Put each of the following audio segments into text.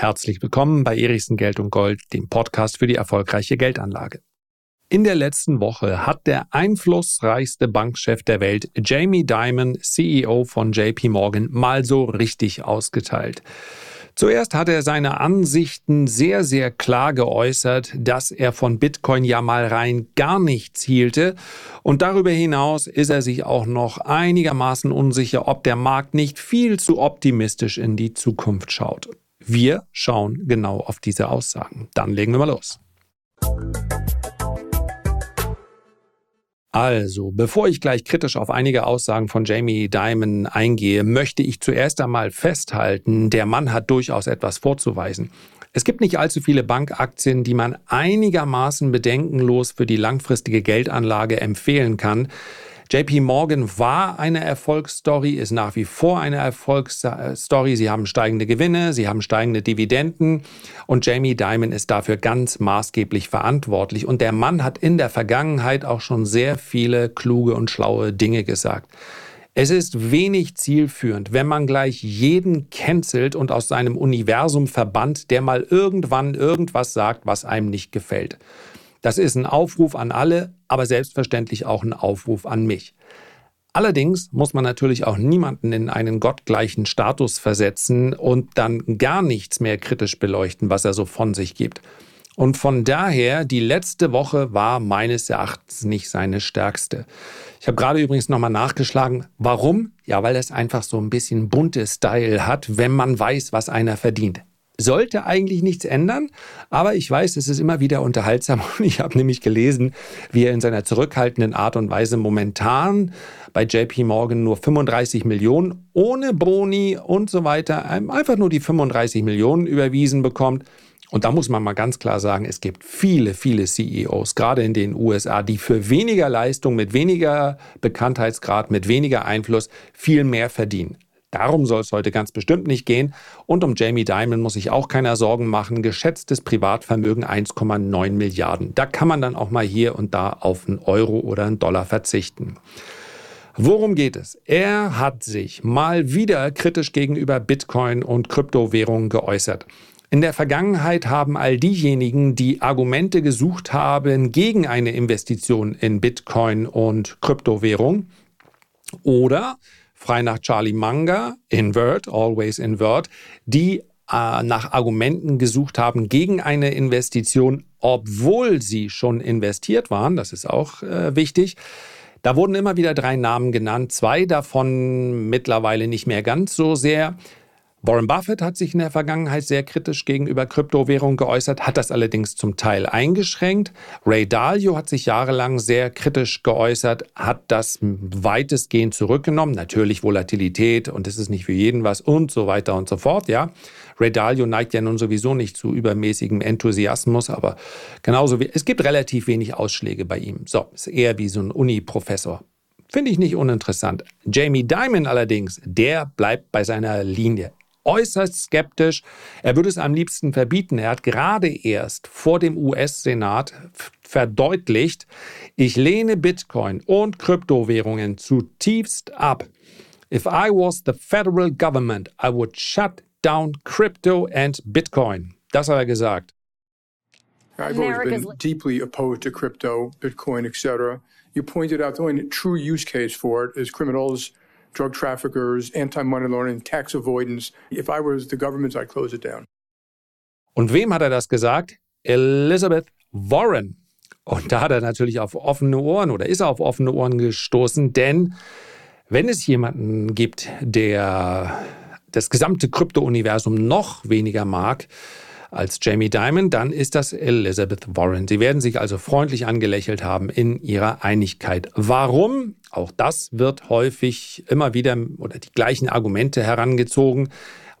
Herzlich willkommen bei Erichsen Geld und Gold, dem Podcast für die erfolgreiche Geldanlage. In der letzten Woche hat der einflussreichste Bankchef der Welt, Jamie Dimon, CEO von JP Morgan, mal so richtig ausgeteilt. Zuerst hat er seine Ansichten sehr, sehr klar geäußert, dass er von Bitcoin ja mal rein gar nichts hielte. Und darüber hinaus ist er sich auch noch einigermaßen unsicher, ob der Markt nicht viel zu optimistisch in die Zukunft schaut. Wir schauen genau auf diese Aussagen. Dann legen wir mal los. Also, bevor ich gleich kritisch auf einige Aussagen von Jamie Dimon eingehe, möchte ich zuerst einmal festhalten, der Mann hat durchaus etwas vorzuweisen. Es gibt nicht allzu viele Bankaktien, die man einigermaßen bedenkenlos für die langfristige Geldanlage empfehlen kann. JP Morgan war eine Erfolgsstory, ist nach wie vor eine Erfolgsstory. Sie haben steigende Gewinne, sie haben steigende Dividenden und Jamie Dimon ist dafür ganz maßgeblich verantwortlich. Und der Mann hat in der Vergangenheit auch schon sehr viele kluge und schlaue Dinge gesagt. Es ist wenig zielführend, wenn man gleich jeden cancelt und aus seinem Universum verbannt, der mal irgendwann irgendwas sagt, was einem nicht gefällt. Das ist ein Aufruf an alle, aber selbstverständlich auch ein Aufruf an mich. Allerdings muss man natürlich auch niemanden in einen gottgleichen Status versetzen und dann gar nichts mehr kritisch beleuchten, was er so von sich gibt. Und von daher, die letzte Woche war meines Erachtens nicht seine stärkste. Ich habe gerade übrigens nochmal nachgeschlagen. Warum? Ja, weil es einfach so ein bisschen bunte Style hat, wenn man weiß, was einer verdient sollte eigentlich nichts ändern, aber ich weiß, es ist immer wieder unterhaltsam und ich habe nämlich gelesen, wie er in seiner zurückhaltenden Art und Weise momentan bei JP Morgan nur 35 Millionen ohne Boni und so weiter, einfach nur die 35 Millionen überwiesen bekommt. Und da muss man mal ganz klar sagen, es gibt viele, viele CEOs, gerade in den USA, die für weniger Leistung, mit weniger Bekanntheitsgrad, mit weniger Einfluss viel mehr verdienen. Darum soll es heute ganz bestimmt nicht gehen. Und um Jamie Dimon muss sich auch keiner Sorgen machen. Geschätztes Privatvermögen 1,9 Milliarden. Da kann man dann auch mal hier und da auf einen Euro oder einen Dollar verzichten. Worum geht es? Er hat sich mal wieder kritisch gegenüber Bitcoin und Kryptowährungen geäußert. In der Vergangenheit haben all diejenigen, die Argumente gesucht haben gegen eine Investition in Bitcoin und Kryptowährung oder frei nach Charlie Munger, Invert, Always Invert, die äh, nach Argumenten gesucht haben gegen eine Investition, obwohl sie schon investiert waren. Das ist auch äh, wichtig. Da wurden immer wieder drei Namen genannt, zwei davon mittlerweile nicht mehr ganz so sehr. Warren Buffett hat sich in der Vergangenheit sehr kritisch gegenüber Kryptowährungen geäußert, hat das allerdings zum Teil eingeschränkt. Ray Dalio hat sich jahrelang sehr kritisch geäußert, hat das weitestgehend zurückgenommen. Natürlich Volatilität und es ist nicht für jeden was und so weiter und so fort, ja. Ray Dalio neigt ja nun sowieso nicht zu übermäßigem Enthusiasmus, aber genauso wie, es gibt relativ wenig Ausschläge bei ihm. So, ist eher wie so ein Uni-Professor. Finde ich nicht uninteressant. Jamie Dimon allerdings, der bleibt bei seiner Linie äußerst skeptisch. Er würde es am liebsten verbieten. Er hat gerade erst vor dem US-Senat verdeutlicht, ich lehne Bitcoin und Kryptowährungen zutiefst ab. If I was the federal government, I would shut down crypto and Bitcoin. Das hat er gesagt. I've always been deeply opposed to crypto, Bitcoin, etc. You pointed out the only true use case for it is criminals drug traffickers, anti-money laundering, tax avoidance. If I was the government, I'd close it down. Und wem hat er das gesagt? Elizabeth Warren. Und da hat er natürlich auf offene Ohren oder ist er auf offene Ohren gestoßen, denn wenn es jemanden gibt, der das gesamte Krypto-Universum noch weniger mag, als Jamie Dimon, dann ist das Elizabeth Warren. Sie werden sich also freundlich angelächelt haben in ihrer Einigkeit. Warum? Auch das wird häufig immer wieder oder die gleichen Argumente herangezogen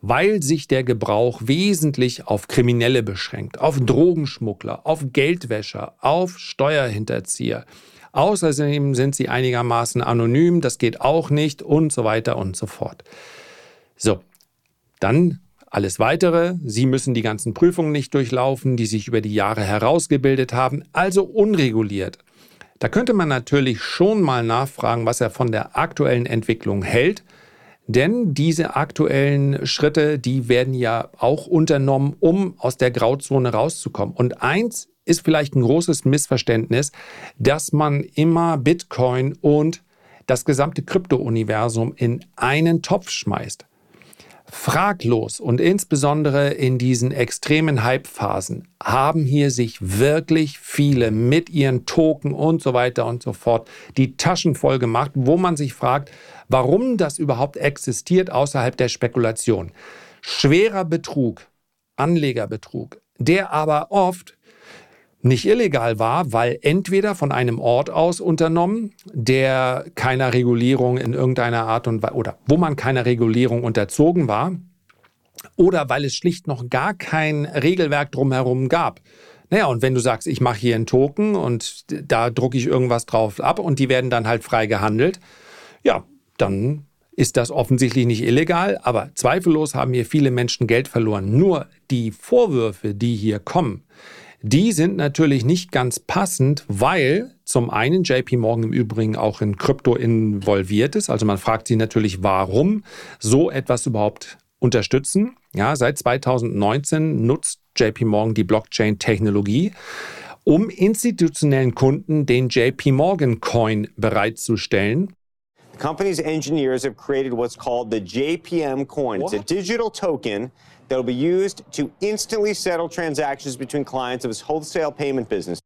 weil sich der Gebrauch wesentlich auf Kriminelle beschränkt, auf Drogenschmuggler, auf Geldwäscher, auf Steuerhinterzieher. Außerdem sind sie einigermaßen anonym, das geht auch nicht und so weiter und so fort. So, dann alles Weitere, Sie müssen die ganzen Prüfungen nicht durchlaufen, die sich über die Jahre herausgebildet haben, also unreguliert. Da könnte man natürlich schon mal nachfragen, was er von der aktuellen Entwicklung hält. Denn diese aktuellen Schritte, die werden ja auch unternommen, um aus der Grauzone rauszukommen. Und eins ist vielleicht ein großes Missverständnis, dass man immer Bitcoin und das gesamte Krypto-Universum in einen Topf schmeißt. Fraglos und insbesondere in diesen extremen Hype-Phasen haben hier sich wirklich viele mit ihren Token und so weiter und so fort die Taschen voll gemacht, wo man sich fragt, warum das überhaupt existiert außerhalb der Spekulation. Schwerer Betrug, Anlegerbetrug, der aber oft nicht illegal war, weil entweder von einem Ort aus unternommen, der keiner Regulierung in irgendeiner Art und Weise oder wo man keiner Regulierung unterzogen war, oder weil es schlicht noch gar kein Regelwerk drumherum gab. Naja, und wenn du sagst, ich mache hier einen Token und da drucke ich irgendwas drauf ab und die werden dann halt frei gehandelt, ja, dann ist das offensichtlich nicht illegal, aber zweifellos haben hier viele Menschen Geld verloren. Nur die Vorwürfe, die hier kommen, die sind natürlich nicht ganz passend, weil zum einen JP Morgan im Übrigen auch in Krypto involviert ist. Also man fragt sich natürlich, warum so etwas überhaupt unterstützen. Ja, seit 2019 nutzt JP Morgan die Blockchain-Technologie, um institutionellen Kunden den JP Morgan Coin bereitzustellen. The company's engineers have created what's called the JPM coin. What? It's a digital token that will be used to instantly settle transactions between clients of its wholesale payment business.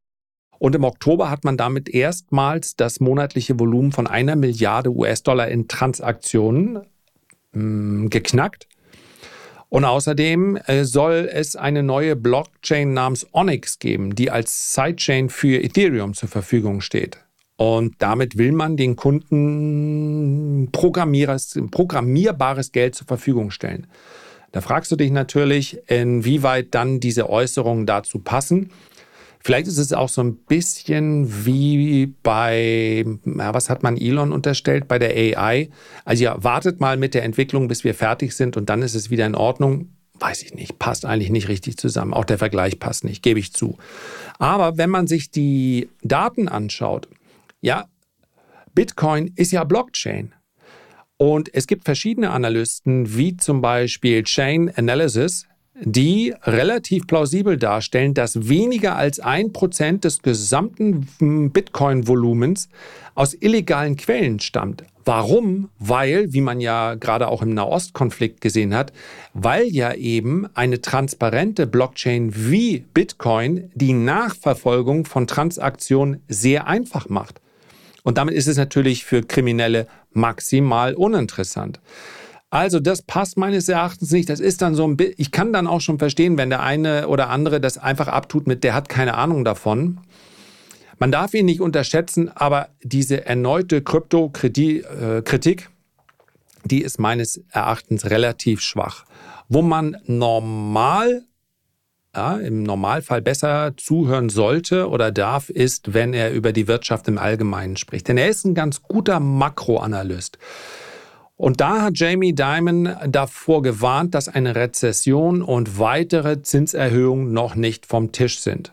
Und im Oktober hat man damit erstmals das monatliche Volumen von einer Milliarde US-Dollar in Transaktionen mh, mm, geknackt. Und außerdem äh, soll es eine neue Blockchain namens Onyx geben, die als Sidechain für Ethereum zur Verfügung steht. Und damit will man den Kunden programmierbares Geld zur Verfügung stellen. Da fragst du dich natürlich, inwieweit dann diese Äußerungen dazu passen. Vielleicht ist es auch so ein bisschen wie bei, ja, was hat man Elon unterstellt, bei der AI. Also ja, wartet mal mit der Entwicklung, bis wir fertig sind und dann ist es wieder in Ordnung. Weiß ich nicht, passt eigentlich nicht richtig zusammen. Auch der Vergleich passt nicht, gebe ich zu. Aber wenn man sich die Daten anschaut, ja, Bitcoin ist ja Blockchain. Und es gibt verschiedene Analysten, wie zum Beispiel Chain Analysis, die relativ plausibel darstellen, dass weniger als ein Prozent des gesamten Bitcoin-Volumens aus illegalen Quellen stammt. Warum? Weil, wie man ja gerade auch im Nahostkonflikt gesehen hat, weil ja eben eine transparente Blockchain wie Bitcoin die Nachverfolgung von Transaktionen sehr einfach macht. Und damit ist es natürlich für Kriminelle maximal uninteressant. Also das passt meines Erachtens nicht. Das ist dann so ein ich kann dann auch schon verstehen, wenn der eine oder andere das einfach abtut mit, der hat keine Ahnung davon. Man darf ihn nicht unterschätzen, aber diese erneute Krypto-Kritik, äh, die ist meines Erachtens relativ schwach. Wo man normal ja, im Normalfall besser zuhören sollte oder darf, ist, wenn er über die Wirtschaft im Allgemeinen spricht. Denn er ist ein ganz guter Makroanalyst. Und da hat Jamie Dimon davor gewarnt, dass eine Rezession und weitere Zinserhöhungen noch nicht vom Tisch sind.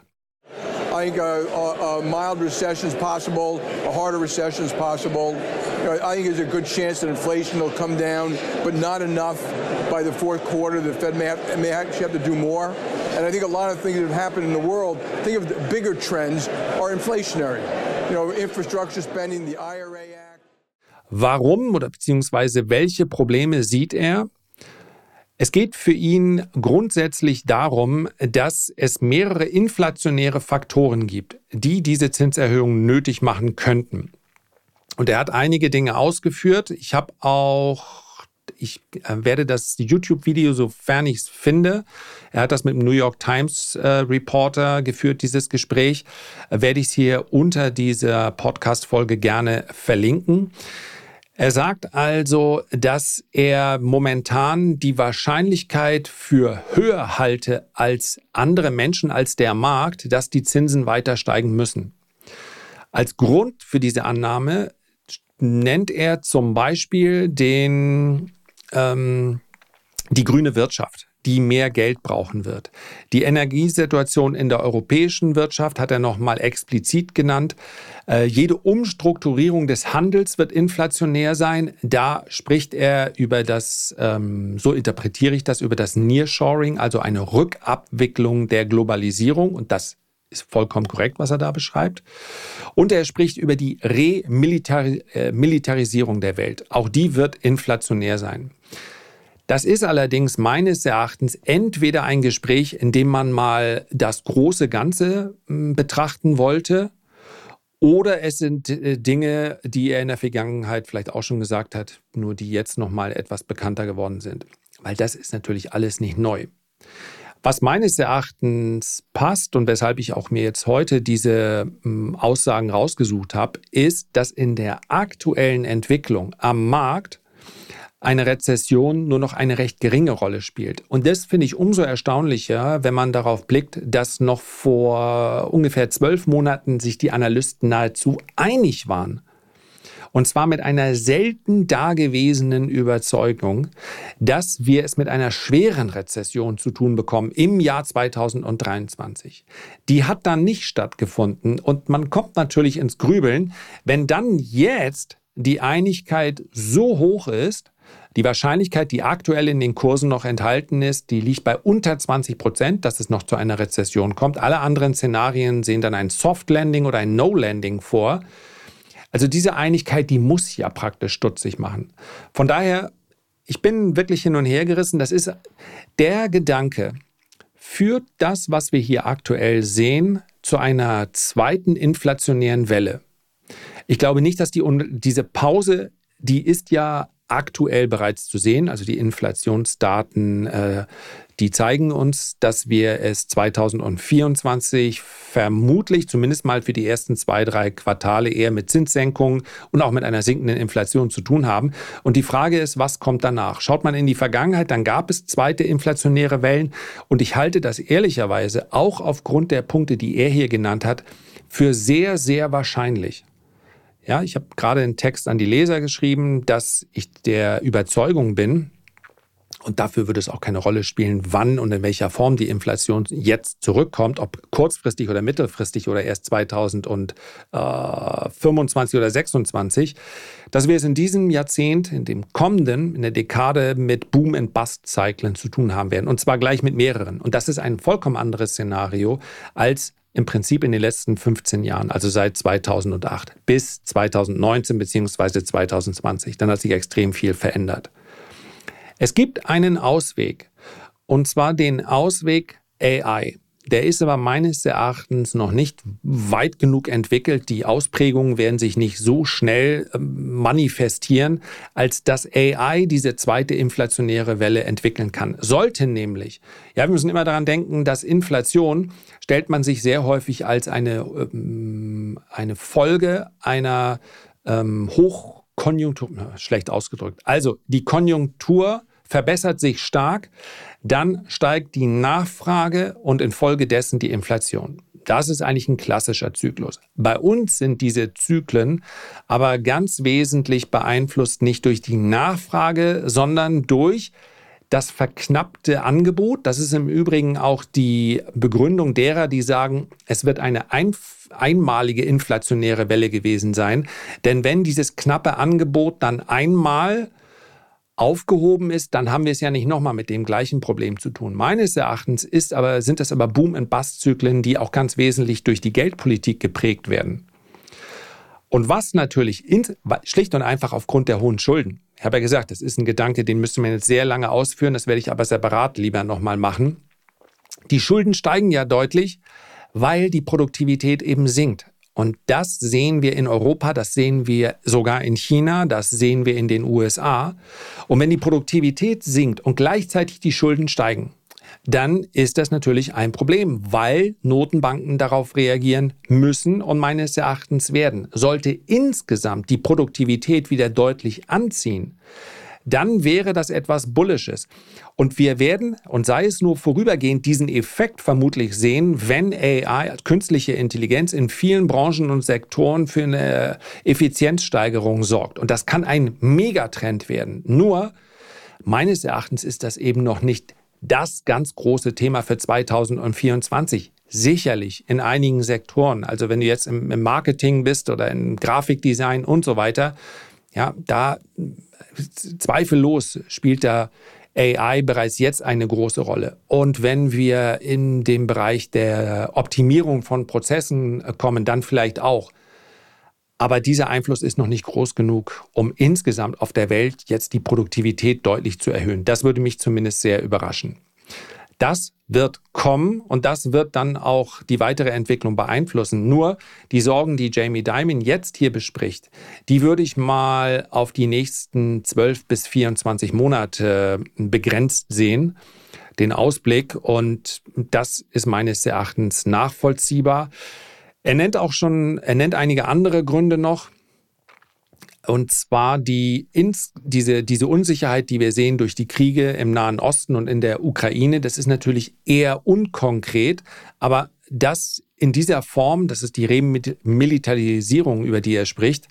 I think a, a, mild recession is possible, a harder recession is possible. You know, I think there's a good chance that inflation will come down, but not enough by the fourth quarter. The Fed may, have, may actually have to do more. And I think a lot of things that have happened in the world, think of the bigger trends, are inflationary. You know, infrastructure spending, the IRA Act. Warum oder beziehungsweise welche Probleme sieht er? Es geht für ihn grundsätzlich darum, dass es mehrere inflationäre Faktoren gibt, die diese Zinserhöhung nötig machen könnten. Und er hat einige Dinge ausgeführt. Ich habe auch ich äh, werde das YouTube-Video, sofern ich es finde, er hat das mit dem New York Times äh, Reporter geführt, dieses Gespräch, äh, werde ich es hier unter dieser Podcast-Folge gerne verlinken. Er sagt also, dass er momentan die Wahrscheinlichkeit für höher halte als andere Menschen, als der Markt, dass die Zinsen weiter steigen müssen. Als Grund für diese Annahme nennt er zum Beispiel den ähm, die grüne Wirtschaft, die mehr Geld brauchen wird. Die Energiesituation in der europäischen Wirtschaft hat er nochmal explizit genannt. Äh, jede Umstrukturierung des Handels wird inflationär sein. Da spricht er über das, ähm, so interpretiere ich das, über das Nearshoring, also eine Rückabwicklung der Globalisierung. Und das ist vollkommen korrekt, was er da beschreibt. Und er spricht über die Remilitarisierung äh, der Welt. Auch die wird inflationär sein. Das ist allerdings meines Erachtens entweder ein Gespräch, in dem man mal das große Ganze hm, betrachten wollte, oder es sind äh, Dinge, die er in der Vergangenheit vielleicht auch schon gesagt hat, nur die jetzt noch mal etwas bekannter geworden sind. Weil das ist natürlich alles nicht neu. Was meines Erachtens passt und weshalb ich auch mir jetzt heute diese hm, Aussagen rausgesucht habe, ist, dass in der aktuellen Entwicklung am Markt eine Rezession nur noch eine recht geringe Rolle spielt. Und das finde ich umso erstaunlicher, wenn man darauf blickt, dass noch vor ungefähr zwölf Monaten sich die Analysten nahezu einig waren. Und zwar mit einer selten dagewesenen Überzeugung, dass wir es mit einer schweren Rezession zu tun bekommen im Jahr 2023. Die hat dann nicht stattgefunden und man kommt natürlich ins Grübeln, wenn dann jetzt die Einigkeit so hoch ist, die Wahrscheinlichkeit, die aktuell in den Kursen noch enthalten ist, die liegt bei unter 20 Prozent, dass es noch zu einer Rezession kommt. Alle anderen Szenarien sehen dann ein Soft Landing oder ein No Landing vor. Also diese Einigkeit, die muss ja praktisch stutzig machen. Von daher, ich bin wirklich hin und her gerissen. Das ist der Gedanke, führt das, was wir hier aktuell sehen, zu einer zweiten inflationären Welle. Ich glaube nicht, dass die, diese Pause, die ist ja aktuell bereits zu sehen. Also die Inflationsdaten, äh, die zeigen uns, dass wir es 2024 vermutlich zumindest mal für die ersten zwei, drei Quartale eher mit Zinssenkungen und auch mit einer sinkenden Inflation zu tun haben. Und die Frage ist, was kommt danach? Schaut man in die Vergangenheit, dann gab es zweite inflationäre Wellen. Und ich halte das ehrlicherweise auch aufgrund der Punkte, die er hier genannt hat, für sehr, sehr wahrscheinlich. Ja, ich habe gerade einen Text an die Leser geschrieben, dass ich der Überzeugung bin, und dafür würde es auch keine Rolle spielen, wann und in welcher Form die Inflation jetzt zurückkommt, ob kurzfristig oder mittelfristig oder erst 2025 oder 26, dass wir es in diesem Jahrzehnt, in dem kommenden, in der Dekade mit Boom- and Bust-Zyklen zu tun haben werden. Und zwar gleich mit mehreren. Und das ist ein vollkommen anderes Szenario als im Prinzip in den letzten 15 Jahren, also seit 2008 bis 2019 bzw. 2020. Dann hat sich extrem viel verändert. Es gibt einen Ausweg, und zwar den Ausweg AI. Der ist aber meines Erachtens noch nicht weit genug entwickelt. Die Ausprägungen werden sich nicht so schnell ähm, manifestieren, als dass AI diese zweite inflationäre Welle entwickeln kann. Sollte nämlich. Ja, wir müssen immer daran denken, dass Inflation stellt man sich sehr häufig als eine, ähm, eine Folge einer ähm, Hochkonjunktur, schlecht ausgedrückt. Also die Konjunktur verbessert sich stark, dann steigt die Nachfrage und infolgedessen die Inflation. Das ist eigentlich ein klassischer Zyklus. Bei uns sind diese Zyklen aber ganz wesentlich beeinflusst nicht durch die Nachfrage, sondern durch das verknappte Angebot. Das ist im Übrigen auch die Begründung derer, die sagen, es wird eine ein, einmalige inflationäre Welle gewesen sein. Denn wenn dieses knappe Angebot dann einmal aufgehoben ist, dann haben wir es ja nicht nochmal mit dem gleichen Problem zu tun. Meines Erachtens ist aber, sind das aber Boom- und Bust-Zyklen, die auch ganz wesentlich durch die Geldpolitik geprägt werden. Und was natürlich in, schlicht und einfach aufgrund der hohen Schulden. Ich habe ja gesagt, das ist ein Gedanke, den müsste man jetzt sehr lange ausführen, das werde ich aber separat lieber nochmal machen. Die Schulden steigen ja deutlich, weil die Produktivität eben sinkt. Und das sehen wir in Europa, das sehen wir sogar in China, das sehen wir in den USA. Und wenn die Produktivität sinkt und gleichzeitig die Schulden steigen, dann ist das natürlich ein Problem, weil Notenbanken darauf reagieren müssen und meines Erachtens werden. Sollte insgesamt die Produktivität wieder deutlich anziehen, dann wäre das etwas Bullisches. Und wir werden, und sei es nur vorübergehend, diesen Effekt vermutlich sehen, wenn AI, künstliche Intelligenz, in vielen Branchen und Sektoren für eine Effizienzsteigerung sorgt. Und das kann ein Megatrend werden. Nur, Meines Erachtens ist das eben noch nicht das ganz große Thema für 2024. Sicherlich in einigen Sektoren. Also wenn du jetzt im, Marketing bist oder im Grafikdesign und so weiter, ja, da zweifellos spielt da AI bereits jetzt eine große Rolle. Und wenn wir in den Bereich der Optimierung von Prozessen kommen, dann vielleicht auch. Aber dieser Einfluss ist noch nicht groß genug, um insgesamt auf der Welt jetzt die Produktivität deutlich zu erhöhen. Das würde mich zumindest sehr überraschen. Das wird kommen und das wird dann auch die weitere Entwicklung beeinflussen. Nur die Sorgen, die Jamie Dimon jetzt hier bespricht, die würde ich mal auf die nächsten 12 bis 24 Monate begrenzt sehen, den Ausblick. Und das ist meines Erachtens nachvollziehbar. Er nennt auch schon, er nennt einige andere Gründe noch. Und zwar die, diese, diese Unsicherheit, die wir sehen durch die Kriege im Nahen Osten und in der Ukraine, das ist natürlich eher unkonkret, aber das in dieser Form, das ist die Remilitarisierung, über die er spricht,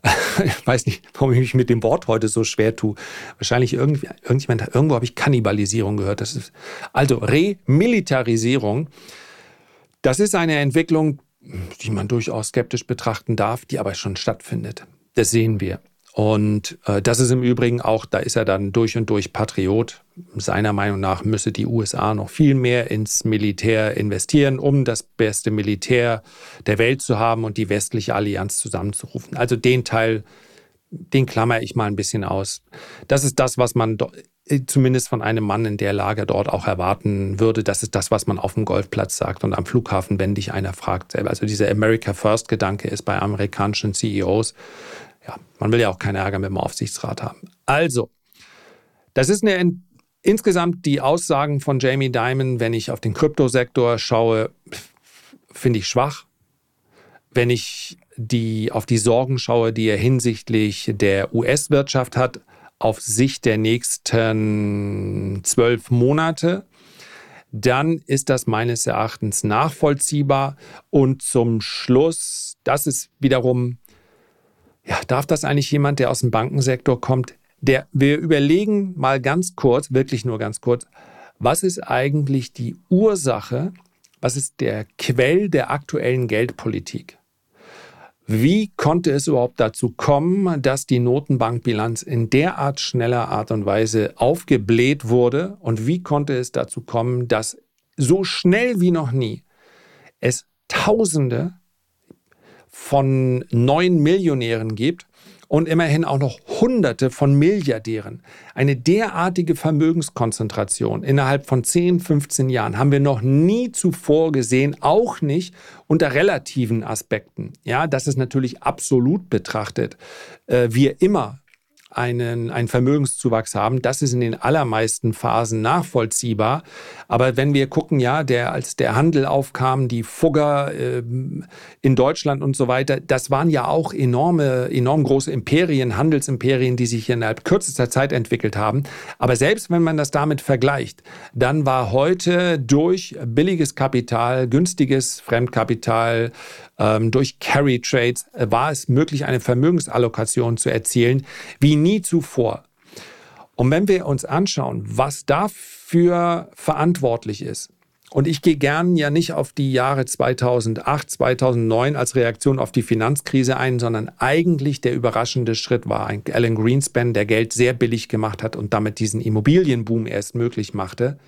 ich weiß nicht, warum ich mich mit dem Wort heute so schwer tue. Wahrscheinlich irgendwie, irgendjemand, irgendwo habe ich Kannibalisierung gehört. Das ist, also Remilitarisierung, das ist eine Entwicklung, die man durchaus skeptisch betrachten darf, die aber schon stattfindet. Das sehen wir. Und äh, das ist im Übrigen auch, da ist er dann durch und durch Patriot. Seiner Meinung nach müsse die USA noch viel mehr ins Militär investieren, um das beste Militär der Welt zu haben und die westliche Allianz zusammenzurufen. Also den Teil, den klammer ich mal ein bisschen aus. Das ist das, was man äh, zumindest von einem Mann in der Lage dort auch erwarten würde. Das ist das, was man auf dem Golfplatz sagt und am Flughafen, wenn dich einer fragt. Also dieser America First Gedanke ist bei amerikanischen CEOs. Ja, man will ja auch keinen Ärger mit dem Aufsichtsrat haben. Also, das ist eine insgesamt die Aussagen von Jamie Dimon, wenn ich auf den Kryptosektor schaue, finde ich schwach. Wenn ich die, auf die Sorgen schaue, die er hinsichtlich der US-Wirtschaft hat, auf Sicht der nächsten zwölf Monate, dann ist das meines Erachtens nachvollziehbar. Und zum Schluss, das ist wiederum, ja, darf das eigentlich jemand, der aus dem Bankensektor kommt? Der, wir überlegen mal ganz kurz, wirklich nur ganz kurz, was ist eigentlich die Ursache, was ist der Quell der aktuellen Geldpolitik? Wie konnte es überhaupt dazu kommen, dass die Notenbankbilanz in derart schneller Art und Weise aufgebläht wurde? Und wie konnte es dazu kommen, dass so schnell wie noch nie es Tausende von neuen Millionären gibt und immerhin auch noch Hunderte von Milliardären. Eine derartige Vermögenskonzentration innerhalb von 10, 15 Jahren haben wir noch nie zuvor gesehen, auch nicht unter relativen Aspekten. Ja, das ist natürlich absolut betrachtet. Äh, wir immer einen, einen Vermögenszuwachs haben. Das ist in den allermeisten Phasen nachvollziehbar. Aber wenn wir gucken, ja, der, als der Handel aufkam, die Fugger äh, in Deutschland und so weiter, das waren ja auch enorme, enorm große Imperien, Handelsimperien, die sich innerhalb kürzester Zeit entwickelt haben. Aber selbst wenn man das damit vergleicht, dann war heute durch billiges Kapital, günstiges Fremdkapital, durch Carry Trades äh, war es möglich, eine Vermögensallokation zu erzielen wie nie zuvor. Und wenn wir uns anschauen, was dafür verantwortlich ist, und ich gehe gern ja nicht auf die Jahre 2008, 2009 als Reaktion auf die Finanzkrise ein, sondern eigentlich der überraschende Schritt war ein Alan Greenspan, der Geld sehr billig gemacht hat und damit diesen Immobilienboom erst möglich machte.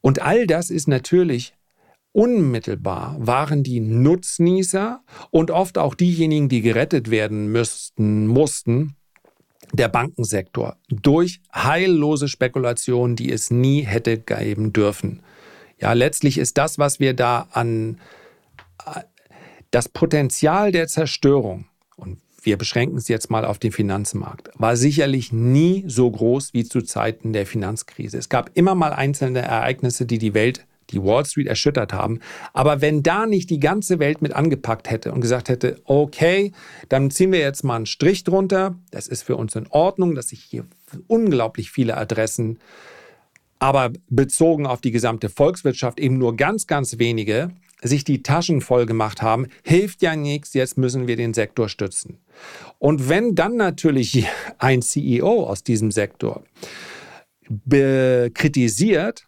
Und all das ist natürlich Unmittelbar waren die Nutznießer und oft auch diejenigen, die gerettet werden müssten, mussten, der Bankensektor durch heillose Spekulationen, die es nie hätte geben dürfen. Ja, letztlich ist das, was wir da an das Potenzial der Zerstörung, und wir beschränken es jetzt mal auf den Finanzmarkt, war sicherlich nie so groß wie zu Zeiten der Finanzkrise. Es gab immer mal einzelne Ereignisse, die die Welt die Wall Street erschüttert haben. Aber wenn da nicht die ganze Welt mit angepackt hätte und gesagt hätte, okay, dann ziehen wir jetzt mal einen Strich drunter, das ist für uns in Ordnung, dass sich hier unglaublich viele Adressen, aber bezogen auf die gesamte Volkswirtschaft eben nur ganz, ganz wenige sich die Taschen voll gemacht haben, hilft ja nichts, jetzt müssen wir den Sektor stützen. Und wenn dann natürlich ein CEO aus diesem Sektor kritisiert,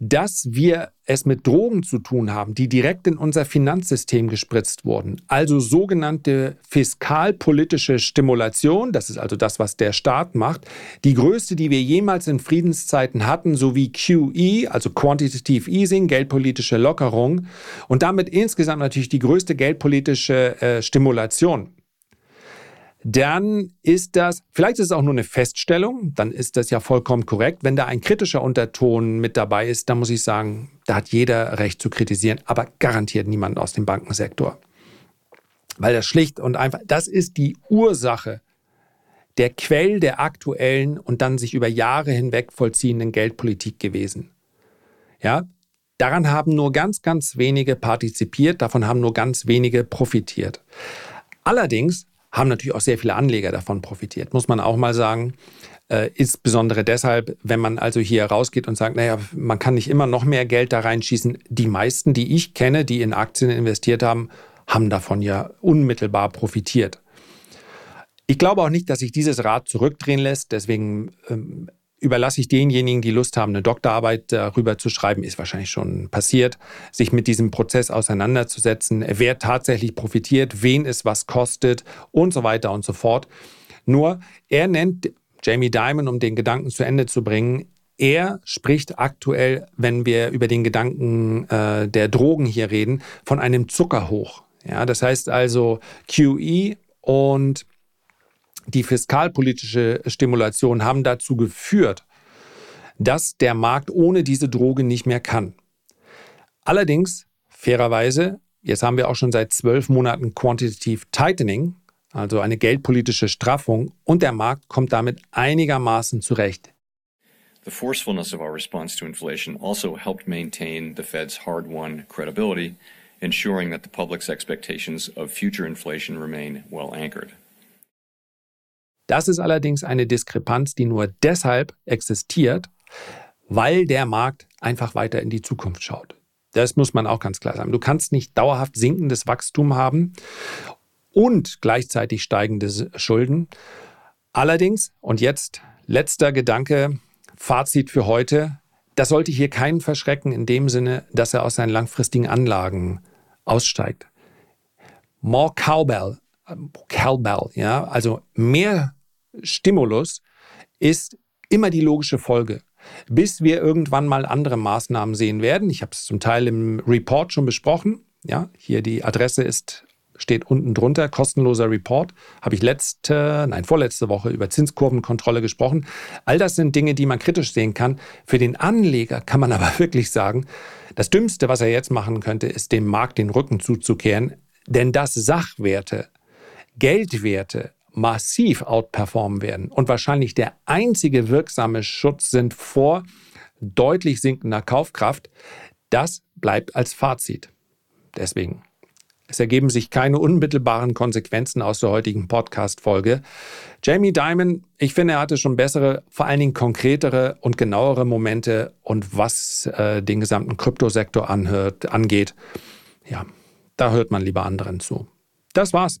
dass wir es mit Drogen zu tun haben, die direkt in unser Finanzsystem gespritzt wurden. Also sogenannte fiskalpolitische Stimulation, das ist also das, was der Staat macht, die größte, die wir jemals in Friedenszeiten hatten, sowie QE, also Quantitative Easing, geldpolitische Lockerung. Und damit insgesamt natürlich die größte geldpolitische äh, Stimulation dann ist das, vielleicht ist es auch nur eine Feststellung, dann ist das ja vollkommen korrekt. Wenn da ein kritischer Unterton mit dabei ist, dann muss ich sagen, da hat jeder Recht zu kritisieren, aber garantiert niemand aus dem Bankensektor. Weil das schlicht und einfach, das ist die Ursache der Quell der aktuellen und dann sich über Jahre hinweg vollziehenden Geldpolitik gewesen. Ja, daran haben nur ganz, ganz wenige partizipiert, davon haben nur ganz wenige profitiert. Allerdings haben natürlich auch sehr viele Anleger davon profitiert, muss man auch mal sagen. Äh, insbesondere deshalb, wenn man also hier rausgeht und sagt, naja, man kann nicht immer noch mehr Geld da reinschießen. Die meisten, die ich kenne, die in Aktien investiert haben, haben davon ja unmittelbar profitiert. Ich glaube auch nicht, dass sich dieses Rad zurückdrehen lässt. Deswegen ähm, überlasse ich denjenigen, die Lust haben, eine Doktorarbeit darüber zu schreiben, ist wahrscheinlich schon passiert, sich mit diesem Prozess auseinanderzusetzen, wer tatsächlich profitiert, wen es was kostet und so weiter und so fort. Nur er nennt Jamie Dimon, um den Gedanken zu Ende zu bringen, er spricht aktuell, wenn wir über den Gedanken äh, der Drogen hier reden, von einem Zuckerhoch. Ja, das heißt also QE und die fiskalpolitische Stimulation haben dazu geführt, dass der Markt ohne diese Droge nicht mehr kann. Allerdings, fairerweise, jetzt haben wir auch schon seit zwölf Monaten Quantitative Tightening, also eine geldpolitische Straffung, und der Markt kommt damit einigermaßen zurecht. The forcefulness of our response to inflation also helped maintain the Fed's hard-won credibility, ensuring that the public's expectations of future inflation remain well anchored. Das ist allerdings eine Diskrepanz, die nur deshalb existiert, weil der Markt einfach weiter in die Zukunft schaut. Das muss man auch ganz klar sagen. Du kannst nicht dauerhaft sinkendes Wachstum haben und gleichzeitig steigende Schulden. Allerdings, und jetzt letzter Gedanke, Fazit für heute, das sollte hier keinen verschrecken in dem Sinne, dass er aus seinen langfristigen Anlagen aussteigt. More cowbell, äh, cowbell, ja, also mehr Stimulus ist immer die logische Folge. Bis wir irgendwann mal andere Maßnahmen sehen werden. Ich habe es zum Teil im Report schon besprochen. Ja, hier die Adresse ist steht unten drunter, kostenloser Report. Habe ich letzte, nein, vorletzte Woche über Zinskurvenkontrolle gesprochen. All das sind Dinge, die man kritisch sehen kann. Für den Anleger kann man aber wirklich sagen, das Dümmste, was er jetzt machen könnte, ist dem Markt den Rücken zuzukehren. Denn dass Sachwerte, Geldwerte massiv outperformen werden und wahrscheinlich der einzige wirksame Schutz sind vor deutlich sinkender Kaufkraft, das bleibt als Fazit. Deswegen. Es ergeben sich keine unmittelbaren Konsequenzen aus der heutigen Podcast-Folge. Jamie Dimon, ich finde, er hatte schon bessere, vor allen Dingen konkretere und genauere Momente und was äh, den gesamten Kryptosektor anhört, angeht. Ja, da hört man lieber anderen zu. Das war's.